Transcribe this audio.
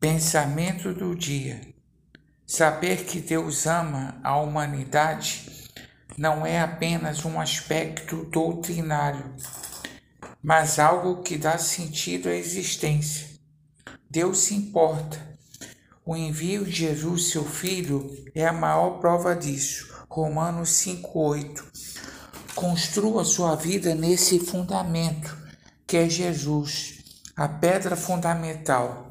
Pensamento do dia. Saber que Deus ama a humanidade não é apenas um aspecto doutrinário, mas algo que dá sentido à existência. Deus se importa. O envio de Jesus, seu Filho, é a maior prova disso. Romanos 5,8. Construa sua vida nesse fundamento que é Jesus, a pedra fundamental